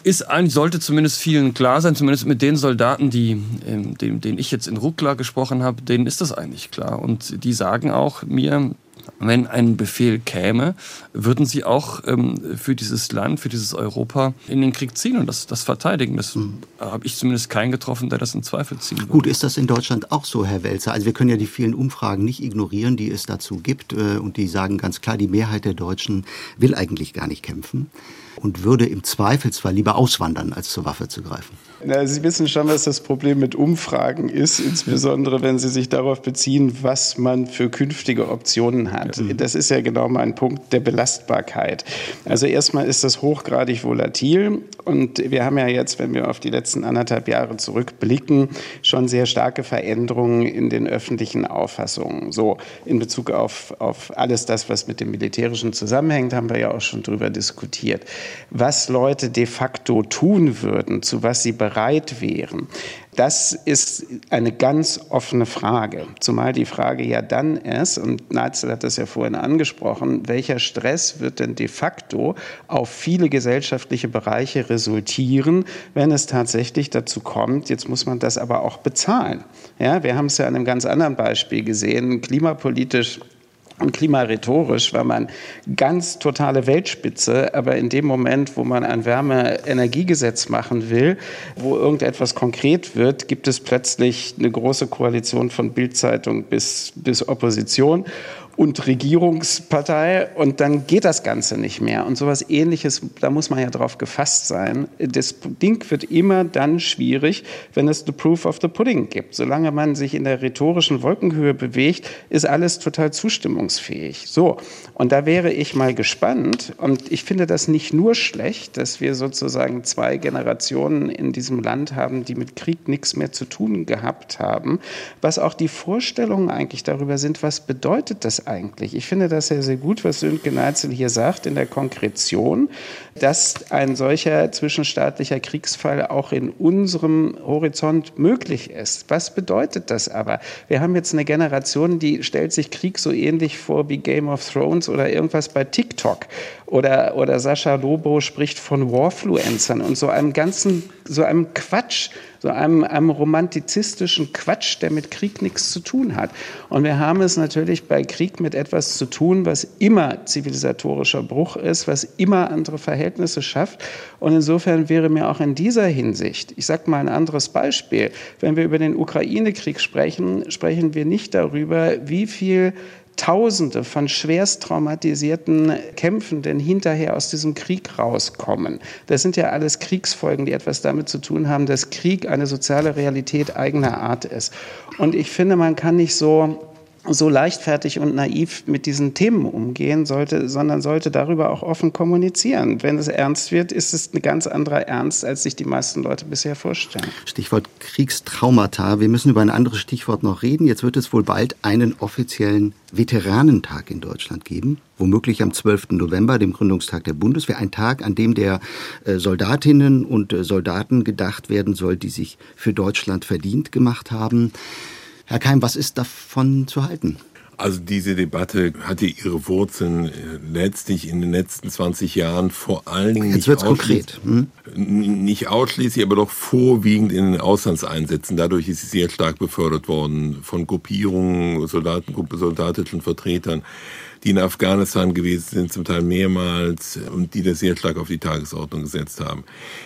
ist eigentlich, sollte zumindest vielen klar sein, zumindest mit den Soldaten, die, ähm, dem, denen ich jetzt in Ruckla gesprochen habe, denen ist das eigentlich klar. Und die sagen auch mir, wenn ein Befehl käme, würden sie auch ähm, für dieses Land, für dieses Europa in den Krieg ziehen und das, das verteidigen. Das mhm. habe ich zumindest keinen getroffen, der das in Zweifel ziehen würde. Gut, ist das in Deutschland auch so, Herr Welzer? Also wir können ja die vielen Umfragen nicht ignorieren, die es dazu gibt äh, und die sagen ganz klar, die Mehrheit der Deutschen will eigentlich gar nicht kämpfen und würde im Zweifelsfall lieber auswandern, als zur Waffe zu greifen. Na, Sie wissen schon, was das Problem mit Umfragen ist, insbesondere wenn Sie sich darauf beziehen, was man für künftige Optionen hat. Das ist ja genau mein Punkt der Belastbarkeit. Also erstmal ist das hochgradig volatil und wir haben ja jetzt, wenn wir auf die letzten anderthalb Jahre zurückblicken, schon sehr starke Veränderungen in den öffentlichen Auffassungen. So in Bezug auf, auf alles das, was mit dem Militärischen zusammenhängt, haben wir ja auch schon drüber diskutiert. Was Leute de facto tun würden, zu was sie bereit bereit wären. Das ist eine ganz offene Frage. Zumal die Frage ja dann ist, und Neitzel hat das ja vorhin angesprochen, welcher Stress wird denn de facto auf viele gesellschaftliche Bereiche resultieren, wenn es tatsächlich dazu kommt, jetzt muss man das aber auch bezahlen. Ja, wir haben es ja an einem ganz anderen Beispiel gesehen, klimapolitisch und klimarhetorisch war man ganz totale Weltspitze, aber in dem Moment, wo man ein Wärmeenergiegesetz machen will, wo irgendetwas konkret wird, gibt es plötzlich eine große Koalition von Bildzeitung bis, bis Opposition und Regierungspartei und dann geht das Ganze nicht mehr. Und sowas ähnliches, da muss man ja drauf gefasst sein. Das Ding wird immer dann schwierig, wenn es the proof of the pudding gibt. Solange man sich in der rhetorischen Wolkenhöhe bewegt, ist alles total zustimmungsfähig. So. Und da wäre ich mal gespannt. Und ich finde das nicht nur schlecht, dass wir sozusagen zwei Generationen in diesem Land haben, die mit Krieg nichts mehr zu tun gehabt haben, was auch die Vorstellungen eigentlich darüber sind, was bedeutet das eigentlich? Ich finde das sehr, sehr gut, was Sönke Neitzel hier sagt in der Konkretion, dass ein solcher zwischenstaatlicher Kriegsfall auch in unserem Horizont möglich ist. Was bedeutet das aber? Wir haben jetzt eine Generation, die stellt sich Krieg so ähnlich vor wie Game of Thrones oder irgendwas bei TikTok. Oder, oder Sascha Lobo spricht von Warfluencern und so einem ganzen, so einem Quatsch, so einem, einem romantizistischen Quatsch, der mit Krieg nichts zu tun hat. Und wir haben es natürlich bei Krieg mit etwas zu tun, was immer zivilisatorischer Bruch ist, was immer andere Verhältnisse schafft. Und insofern wäre mir auch in dieser Hinsicht, ich sage mal ein anderes Beispiel, wenn wir über den Ukraine-Krieg sprechen, sprechen wir nicht darüber, wie viel Tausende von schwerst traumatisierten Kämpfenden hinterher aus diesem Krieg rauskommen. Das sind ja alles Kriegsfolgen, die etwas damit zu tun haben, dass Krieg eine soziale Realität eigener Art ist. Und ich finde, man kann nicht so so leichtfertig und naiv mit diesen Themen umgehen sollte, sondern sollte darüber auch offen kommunizieren. Wenn es ernst wird, ist es ein ganz anderer Ernst, als sich die meisten Leute bisher vorstellen. Stichwort Kriegstraumata. Wir müssen über ein anderes Stichwort noch reden. Jetzt wird es wohl bald einen offiziellen Veteranentag in Deutschland geben, womöglich am 12. November, dem Gründungstag der Bundeswehr, ein Tag, an dem der äh, Soldatinnen und äh, Soldaten gedacht werden soll, die sich für Deutschland verdient gemacht haben. Herr Keim, was ist davon zu halten? Also diese Debatte hatte ihre Wurzeln äh, letztlich in den letzten 20 Jahren vor allen Dingen Jetzt nicht, konkret. Hm? nicht ausschließlich, aber doch vorwiegend in den Auslandseinsätzen. Dadurch ist sie sehr stark befördert worden von Gruppierungen, Soldatengruppe, soldatischen Vertretern die in Afghanistan gewesen sind, zum Teil mehrmals, und die das sehr stark auf die Tagesordnung gesetzt haben.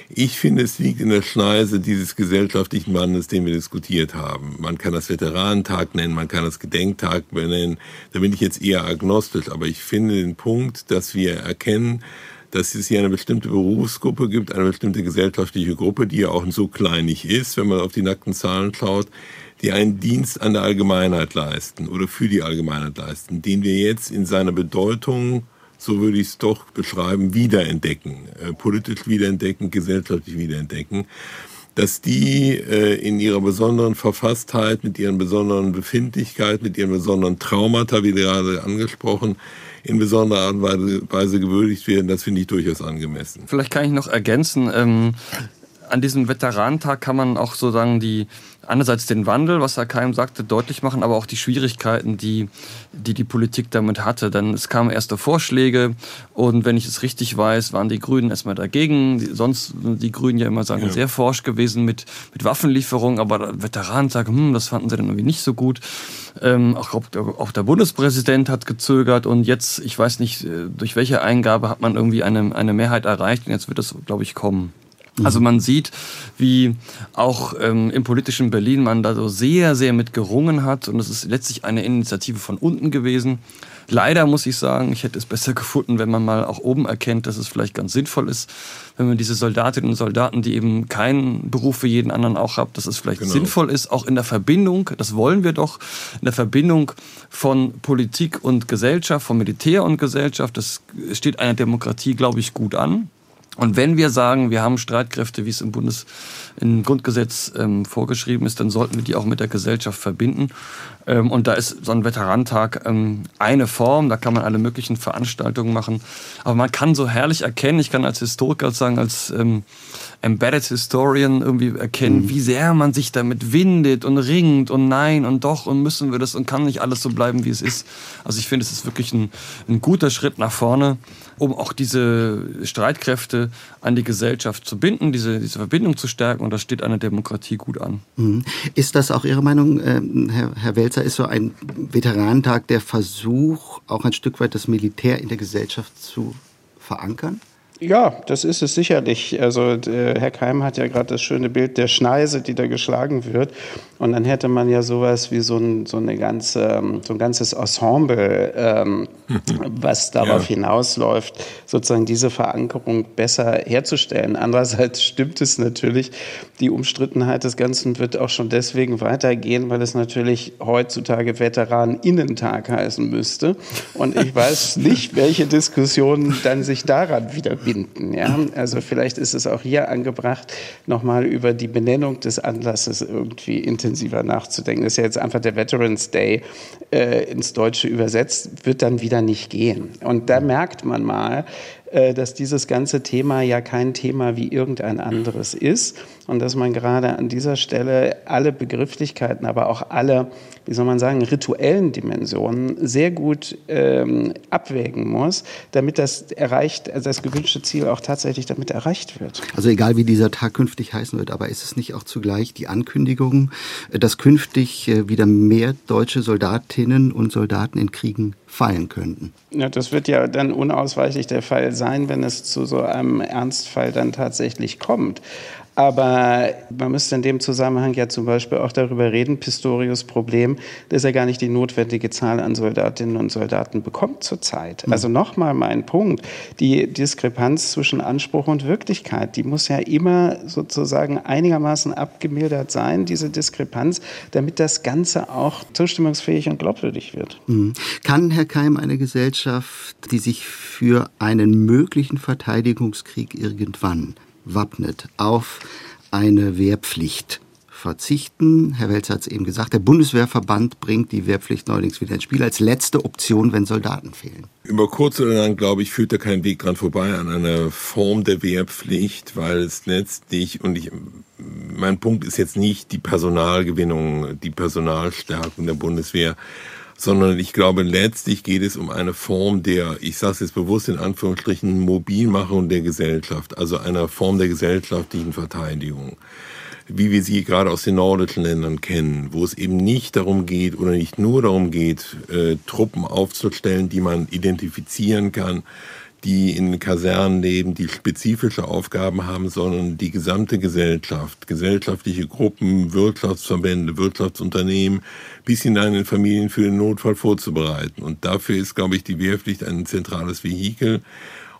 Ich finde, es liegt in der Schneise dieses gesellschaftlichen Wandels, den wir diskutiert haben. Man kann das Veteranentag nennen, man kann das Gedenktag benennen. Da bin ich jetzt eher agnostisch, aber ich finde den Punkt, dass wir erkennen, dass es hier eine bestimmte Berufsgruppe gibt, eine bestimmte gesellschaftliche Gruppe, die ja auch so klein nicht ist, wenn man auf die nackten Zahlen schaut, die einen Dienst an der Allgemeinheit leisten oder für die Allgemeinheit leisten, den wir jetzt in seiner Bedeutung, so würde ich es doch beschreiben, wiederentdecken, äh, politisch wiederentdecken, gesellschaftlich wiederentdecken, dass die äh, in ihrer besonderen Verfasstheit, mit ihren besonderen Befindlichkeit, mit ihren besonderen Traumata, wie gerade angesprochen, in besonderer Art und Weise gewürdigt werden, das finde ich durchaus angemessen. Vielleicht kann ich noch ergänzen, ähm, an diesem Veteranentag kann man auch so sagen, die einerseits den Wandel, was Herr Keim sagte, deutlich machen, aber auch die Schwierigkeiten, die die, die Politik damit hatte. Denn es kamen erste Vorschläge und wenn ich es richtig weiß, waren die Grünen erstmal dagegen. Sonst sind die Grünen ja immer sagen, ja. sehr forsch gewesen mit, mit Waffenlieferungen, aber Veteranen sagen, hm, das fanden sie dann irgendwie nicht so gut. Ähm, auch, auch der Bundespräsident hat gezögert und jetzt, ich weiß nicht, äh, durch welche Eingabe hat man irgendwie eine, eine Mehrheit erreicht und jetzt wird es, glaube ich, kommen. Also man sieht, wie auch ähm, im politischen Berlin man da so sehr, sehr mit gerungen hat. Und es ist letztlich eine Initiative von unten gewesen. Leider muss ich sagen, ich hätte es besser gefunden, wenn man mal auch oben erkennt, dass es vielleicht ganz sinnvoll ist, wenn man diese Soldatinnen und Soldaten, die eben keinen Beruf für jeden anderen auch haben, dass es vielleicht genau. sinnvoll ist, auch in der Verbindung, das wollen wir doch, in der Verbindung von Politik und Gesellschaft, von Militär und Gesellschaft, das steht einer Demokratie, glaube ich, gut an. Und wenn wir sagen, wir haben Streitkräfte, wie es im Bundes, im Grundgesetz ähm, vorgeschrieben ist, dann sollten wir die auch mit der Gesellschaft verbinden. Ähm, und da ist so ein Veterantag ähm, eine Form, da kann man alle möglichen Veranstaltungen machen. Aber man kann so herrlich erkennen, ich kann als Historiker sagen, als ähm, Embedded Historian irgendwie erkennen, mhm. wie sehr man sich damit windet und ringt und nein und doch und müssen wir das und kann nicht alles so bleiben, wie es ist. Also ich finde, es ist wirklich ein, ein guter Schritt nach vorne um auch diese Streitkräfte an die Gesellschaft zu binden, diese, diese Verbindung zu stärken. Und das steht einer Demokratie gut an. Mhm. Ist das auch Ihre Meinung, äh, Herr, Herr Welzer, ist so ein Veteranentag der Versuch, auch ein Stück weit das Militär in der Gesellschaft zu verankern? Ja, das ist es sicherlich. Also äh, Herr Keim hat ja gerade das schöne Bild der Schneise, die da geschlagen wird. Und dann hätte man ja sowas wie so ein, so eine ganze, ähm, so ein ganzes Ensemble, ähm, was darauf ja. hinausläuft, sozusagen diese Verankerung besser herzustellen. Andererseits stimmt es natürlich, die Umstrittenheit des Ganzen wird auch schon deswegen weitergehen, weil es natürlich heutzutage Veteraneninnentag heißen müsste. Und ich weiß nicht, welche Diskussionen dann sich daran wieder binden. Ja? Also vielleicht ist es auch hier angebracht, nochmal über die Benennung des Anlasses irgendwie intensiver nachzudenken. Das ist ja jetzt einfach der Veterans Day äh, ins Deutsche übersetzt, wird dann wieder nicht gehen. Und da merkt man mal, dass dieses ganze Thema ja kein Thema wie irgendein anderes ist und dass man gerade an dieser Stelle alle Begrifflichkeiten, aber auch alle, wie soll man sagen, rituellen Dimensionen sehr gut ähm, abwägen muss, damit das erreicht, also das gewünschte Ziel auch tatsächlich damit erreicht wird. Also egal wie dieser Tag künftig heißen wird, aber ist es nicht auch zugleich die Ankündigung, dass künftig äh, wieder mehr deutsche Soldatinnen und Soldaten in Kriegen fallen könnten? Ja, das wird ja dann unausweichlich der Fall sein, wenn es zu so einem Ernstfall dann tatsächlich kommt. Aber man müsste in dem Zusammenhang ja zum Beispiel auch darüber reden, Pistorius Problem, dass er gar nicht die notwendige Zahl an Soldatinnen und Soldaten bekommt zurzeit. Mhm. Also nochmal mein Punkt, die Diskrepanz zwischen Anspruch und Wirklichkeit, die muss ja immer sozusagen einigermaßen abgemildert sein, diese Diskrepanz, damit das Ganze auch zustimmungsfähig und glaubwürdig wird. Mhm. Kann Herr Keim eine Gesellschaft, die sich für einen möglichen Verteidigungskrieg irgendwann wappnet auf eine Wehrpflicht verzichten. Herr Welz hat es eben gesagt, der Bundeswehrverband bringt die Wehrpflicht neuerdings wieder ins Spiel als letzte Option, wenn Soldaten fehlen. Über kurz oder lang, glaube ich, führt da kein Weg dran vorbei an einer Form der Wehrpflicht, weil es letztlich, und ich, mein Punkt ist jetzt nicht die Personalgewinnung, die Personalstärkung der Bundeswehr, sondern ich glaube, letztlich geht es um eine Form der, ich sage es jetzt bewusst in Anführungsstrichen, Mobilmachung der Gesellschaft, also einer Form der gesellschaftlichen Verteidigung wie wir sie gerade aus den nordischen Ländern kennen, wo es eben nicht darum geht oder nicht nur darum geht, äh, Truppen aufzustellen, die man identifizieren kann, die in Kasernen leben, die spezifische Aufgaben haben, sondern die gesamte Gesellschaft, gesellschaftliche Gruppen, Wirtschaftsverbände, Wirtschaftsunternehmen, bis hinein in Familien für den Notfall vorzubereiten. Und dafür ist, glaube ich, die Wehrpflicht ein zentrales Vehikel.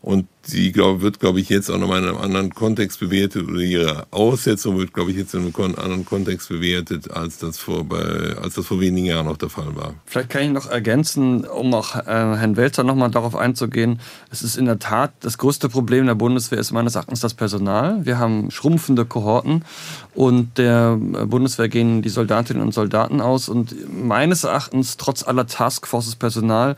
Und sie glaub, wird, glaube ich, jetzt auch nochmal in einem anderen Kontext bewertet oder ihre Aussetzung wird, glaube ich, jetzt in einem anderen Kontext bewertet, als das vor, bei, als das vor wenigen Jahren noch der Fall war. Vielleicht kann ich noch ergänzen, um auch äh, Herrn Welzer nochmal darauf einzugehen. Es ist in der Tat das größte Problem der Bundeswehr ist meines Erachtens das Personal. Wir haben schrumpfende Kohorten und der Bundeswehr gehen die Soldatinnen und Soldaten aus und meines Erachtens trotz aller Taskforces Personal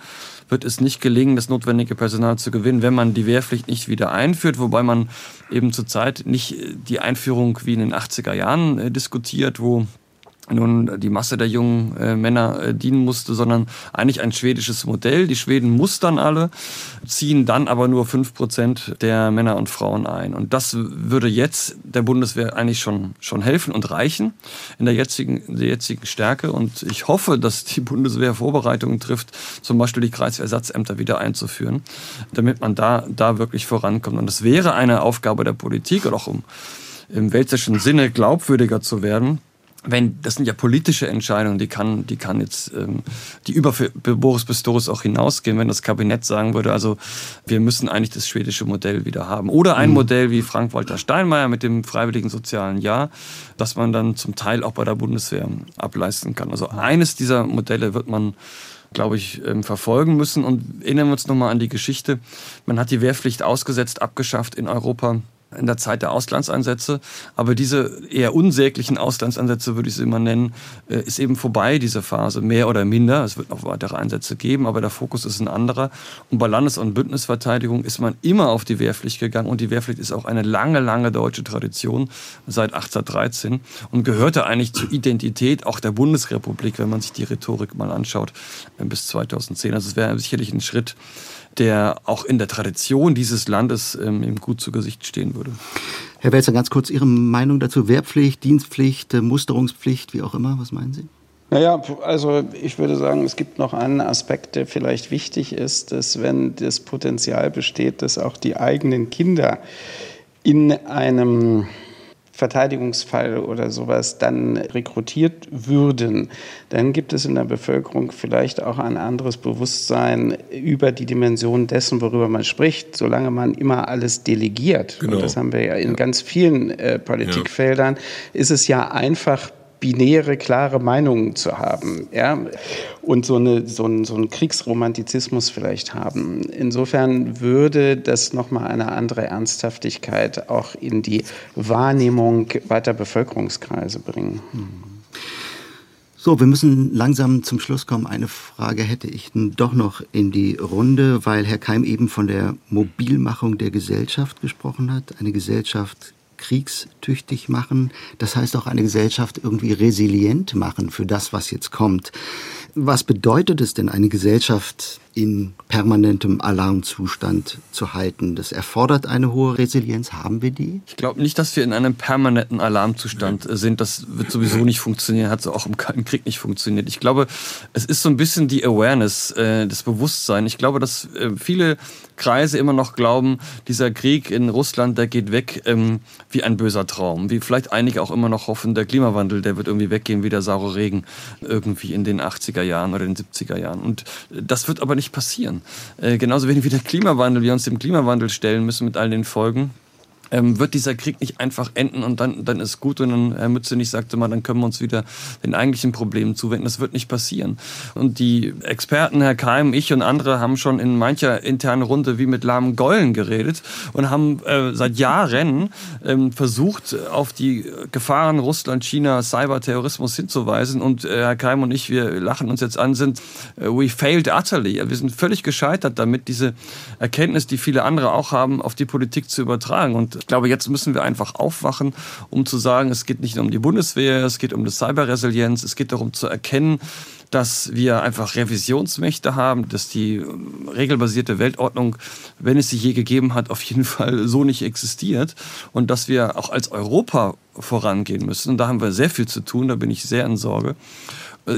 wird es nicht gelingen, das notwendige Personal zu gewinnen, wenn man die Wehrpflicht nicht wieder einführt, wobei man eben zurzeit nicht die Einführung wie in den 80er Jahren äh, diskutiert, wo nun die Masse der jungen äh, Männer äh, dienen musste, sondern eigentlich ein schwedisches Modell. Die Schweden mustern alle, ziehen dann aber nur fünf Prozent der Männer und Frauen ein. Und das würde jetzt der Bundeswehr eigentlich schon, schon helfen und reichen in der jetzigen, der jetzigen Stärke. Und ich hoffe, dass die Bundeswehr Vorbereitungen trifft, zum Beispiel die Kreisersatzämter wieder einzuführen, damit man da, da wirklich vorankommt. Und das wäre eine Aufgabe der Politik oder auch um im weltlichen Sinne glaubwürdiger zu werden, wenn, das sind ja politische Entscheidungen, die kann, die kann jetzt, ähm, die über Boris Pistorius auch hinausgehen, wenn das Kabinett sagen würde, also wir müssen eigentlich das schwedische Modell wieder haben. Oder ein mhm. Modell wie Frank-Walter Steinmeier mit dem freiwilligen sozialen Jahr, das man dann zum Teil auch bei der Bundeswehr ableisten kann. Also eines dieser Modelle wird man glaube ich, ähm, verfolgen müssen. Und erinnern wir uns nochmal an die Geschichte. Man hat die Wehrpflicht ausgesetzt, abgeschafft in Europa in der Zeit der Auslandseinsätze. Aber diese eher unsäglichen Auslandseinsätze, würde ich sie immer nennen, äh, ist eben vorbei, diese Phase, mehr oder minder. Es wird noch weitere Einsätze geben, aber der Fokus ist ein anderer. Und bei Landes- und Bündnisverteidigung ist man immer auf die Wehrpflicht gegangen. Und die Wehrpflicht ist auch eine lange, lange deutsche Tradition seit 1813 und gehörte eigentlich zur Identität auch der Bundesrepublik, wenn man sich die Rhetorik mal anschaut, äh, bis 2010. Also es wäre sicherlich ein Schritt, der auch in der Tradition dieses Landes ähm, ihm gut zu Gesicht stehen würde. Herr Welzer, ganz kurz Ihre Meinung dazu. Wehrpflicht, Dienstpflicht, äh, Musterungspflicht, wie auch immer, was meinen Sie? Naja, also ich würde sagen, es gibt noch einen Aspekt, der vielleicht wichtig ist, dass wenn das Potenzial besteht, dass auch die eigenen Kinder in einem Verteidigungsfall oder sowas dann rekrutiert würden, dann gibt es in der Bevölkerung vielleicht auch ein anderes Bewusstsein über die Dimension dessen, worüber man spricht, solange man immer alles delegiert. Genau. Und das haben wir ja in ganz vielen äh, Politikfeldern, ja. ist es ja einfach binäre, klare Meinungen zu haben, ja, und so, eine, so, ein, so einen Kriegsromantizismus vielleicht haben. Insofern würde das nochmal eine andere Ernsthaftigkeit auch in die Wahrnehmung weiter Bevölkerungskreise bringen. So, wir müssen langsam zum Schluss kommen. Eine Frage hätte ich doch noch in die Runde, weil Herr Keim eben von der Mobilmachung der Gesellschaft gesprochen hat. Eine Gesellschaft kriegstüchtig machen. Das heißt auch eine Gesellschaft irgendwie resilient machen für das, was jetzt kommt. Was bedeutet es denn, eine Gesellschaft in permanentem Alarmzustand zu halten? Das erfordert eine hohe Resilienz. Haben wir die? Ich glaube nicht, dass wir in einem permanenten Alarmzustand sind. Das wird sowieso nicht funktionieren. Hat so auch im Kalten Krieg nicht funktioniert. Ich glaube, es ist so ein bisschen die Awareness, äh, das Bewusstsein. Ich glaube, dass äh, viele Kreise immer noch glauben, dieser Krieg in Russland, der geht weg ähm, wie ein böser Traum. Wie vielleicht einige auch immer noch hoffen, der Klimawandel, der wird irgendwie weggehen wie der saure Regen irgendwie in den 80er Jahren oder den 70er Jahren. Und das wird aber nicht passieren. Äh, genauso wenig wie der Klimawandel, wir uns dem Klimawandel stellen müssen mit all den Folgen ähm, wird dieser Krieg nicht einfach enden und dann, dann ist gut und dann Herr Mützenich sagte mal, dann können wir uns wieder den eigentlichen Problemen zuwenden. Das wird nicht passieren. Und die Experten, Herr Keim, ich und andere haben schon in mancher internen Runde wie mit lahmen Geulen geredet und haben äh, seit Jahren ähm, versucht, auf die Gefahren Russland, China, Cyberterrorismus hinzuweisen. Und äh, Herr Keim und ich, wir lachen uns jetzt an, sind äh, we failed utterly. Wir sind völlig gescheitert damit, diese Erkenntnis, die viele andere auch haben, auf die Politik zu übertragen. Und ich glaube, jetzt müssen wir einfach aufwachen, um zu sagen, es geht nicht nur um die Bundeswehr, es geht um die Cyberresilienz, es geht darum zu erkennen, dass wir einfach Revisionsmächte haben, dass die ähm, regelbasierte Weltordnung, wenn es sie je gegeben hat, auf jeden Fall so nicht existiert und dass wir auch als Europa vorangehen müssen. Und da haben wir sehr viel zu tun, da bin ich sehr in Sorge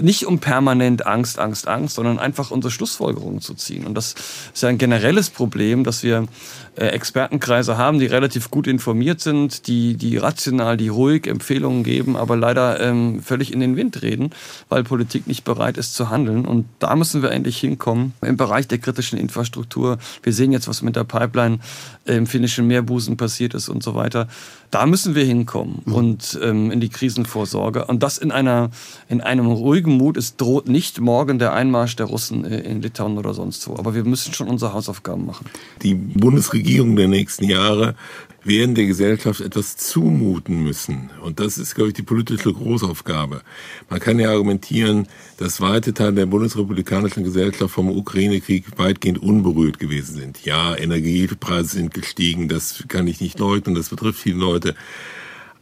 nicht um permanent Angst, Angst, Angst, sondern einfach unsere Schlussfolgerungen zu ziehen. Und das ist ja ein generelles Problem, dass wir äh, Expertenkreise haben, die relativ gut informiert sind, die, die rational, die ruhig Empfehlungen geben, aber leider ähm, völlig in den Wind reden, weil Politik nicht bereit ist zu handeln. Und da müssen wir endlich hinkommen im Bereich der kritischen Infrastruktur. Wir sehen jetzt, was mit der Pipeline im finnischen Meerbusen passiert ist und so weiter. Da müssen wir hinkommen mhm. und ähm, in die Krisenvorsorge. Und das in einer in einem ruhigen Mut. Es droht nicht morgen der Einmarsch der Russen äh, in Litauen oder sonst wo. Aber wir müssen schon unsere Hausaufgaben machen. Die Bundesregierung der nächsten Jahre werden der Gesellschaft etwas zumuten müssen. Und das ist, glaube ich, die politische Großaufgabe. Man kann ja argumentieren, dass weite Teile der bundesrepublikanischen Gesellschaft vom Ukraine-Krieg weitgehend unberührt gewesen sind. Ja, Energiepreise sind gestiegen, das kann ich nicht leugnen, das betrifft viele Leute.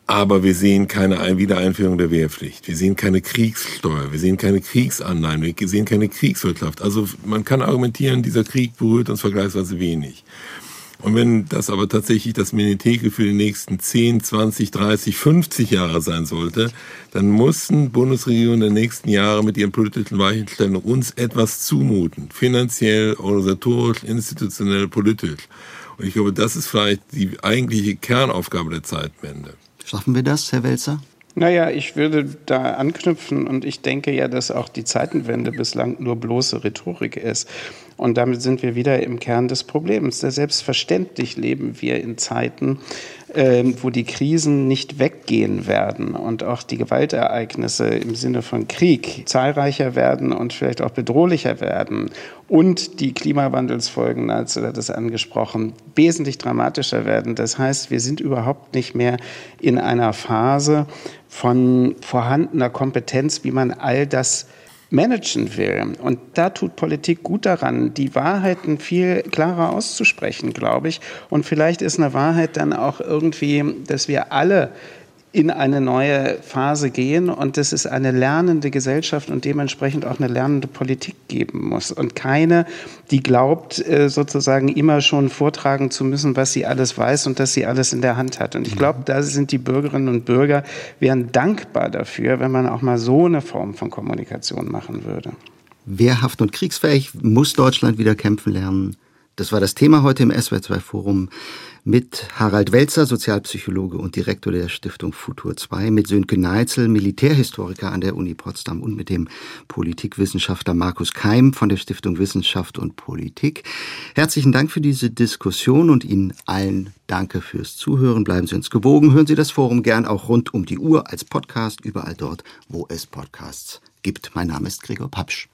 Aber wir sehen keine Wiedereinführung der Wehrpflicht. Wir sehen keine Kriegssteuer. Wir sehen keine Kriegsanleihen. Wir sehen keine Kriegswirtschaft. Also man kann argumentieren, dieser Krieg berührt uns vergleichsweise wenig. Und wenn das aber tatsächlich das Menetheke für die nächsten 10, 20, 30, 50 Jahre sein sollte, dann mussten Bundesregierungen der nächsten Jahre mit ihren politischen Weichenstellungen uns etwas zumuten. Finanziell, organisatorisch, institutionell, politisch. Und ich glaube, das ist vielleicht die eigentliche Kernaufgabe der Zeitwende. Schaffen wir das, Herr Welzer? Naja, ich würde da anknüpfen und ich denke ja, dass auch die Zeitenwende bislang nur bloße Rhetorik ist. Und damit sind wir wieder im Kern des Problems. Selbstverständlich leben wir in Zeiten, ähm, wo die Krisen nicht weggehen werden und auch die Gewaltereignisse im Sinne von Krieg zahlreicher werden und vielleicht auch bedrohlicher werden und die Klimawandelsfolgen, als du das angesprochen, wesentlich dramatischer werden. Das heißt, wir sind überhaupt nicht mehr in einer Phase von vorhandener Kompetenz, wie man all das managen will. Und da tut Politik gut daran, die Wahrheiten viel klarer auszusprechen, glaube ich. Und vielleicht ist eine Wahrheit dann auch irgendwie, dass wir alle in eine neue Phase gehen und dass es eine lernende Gesellschaft und dementsprechend auch eine lernende Politik geben muss und keine, die glaubt, äh, sozusagen immer schon vortragen zu müssen, was sie alles weiß und dass sie alles in der Hand hat. Und ich mhm. glaube, da sind die Bürgerinnen und Bürger, wären dankbar dafür, wenn man auch mal so eine Form von Kommunikation machen würde. Wehrhaft und kriegsfähig muss Deutschland wieder kämpfen lernen. Das war das Thema heute im SWR2 Forum mit Harald Welzer, Sozialpsychologe und Direktor der Stiftung Futur 2, mit Sönke Neitzel, Militärhistoriker an der Uni Potsdam und mit dem Politikwissenschaftler Markus Keim von der Stiftung Wissenschaft und Politik. Herzlichen Dank für diese Diskussion und Ihnen allen danke fürs Zuhören. Bleiben Sie uns gewogen. Hören Sie das Forum gern auch rund um die Uhr als Podcast, überall dort, wo es Podcasts gibt. Mein Name ist Gregor Papsch.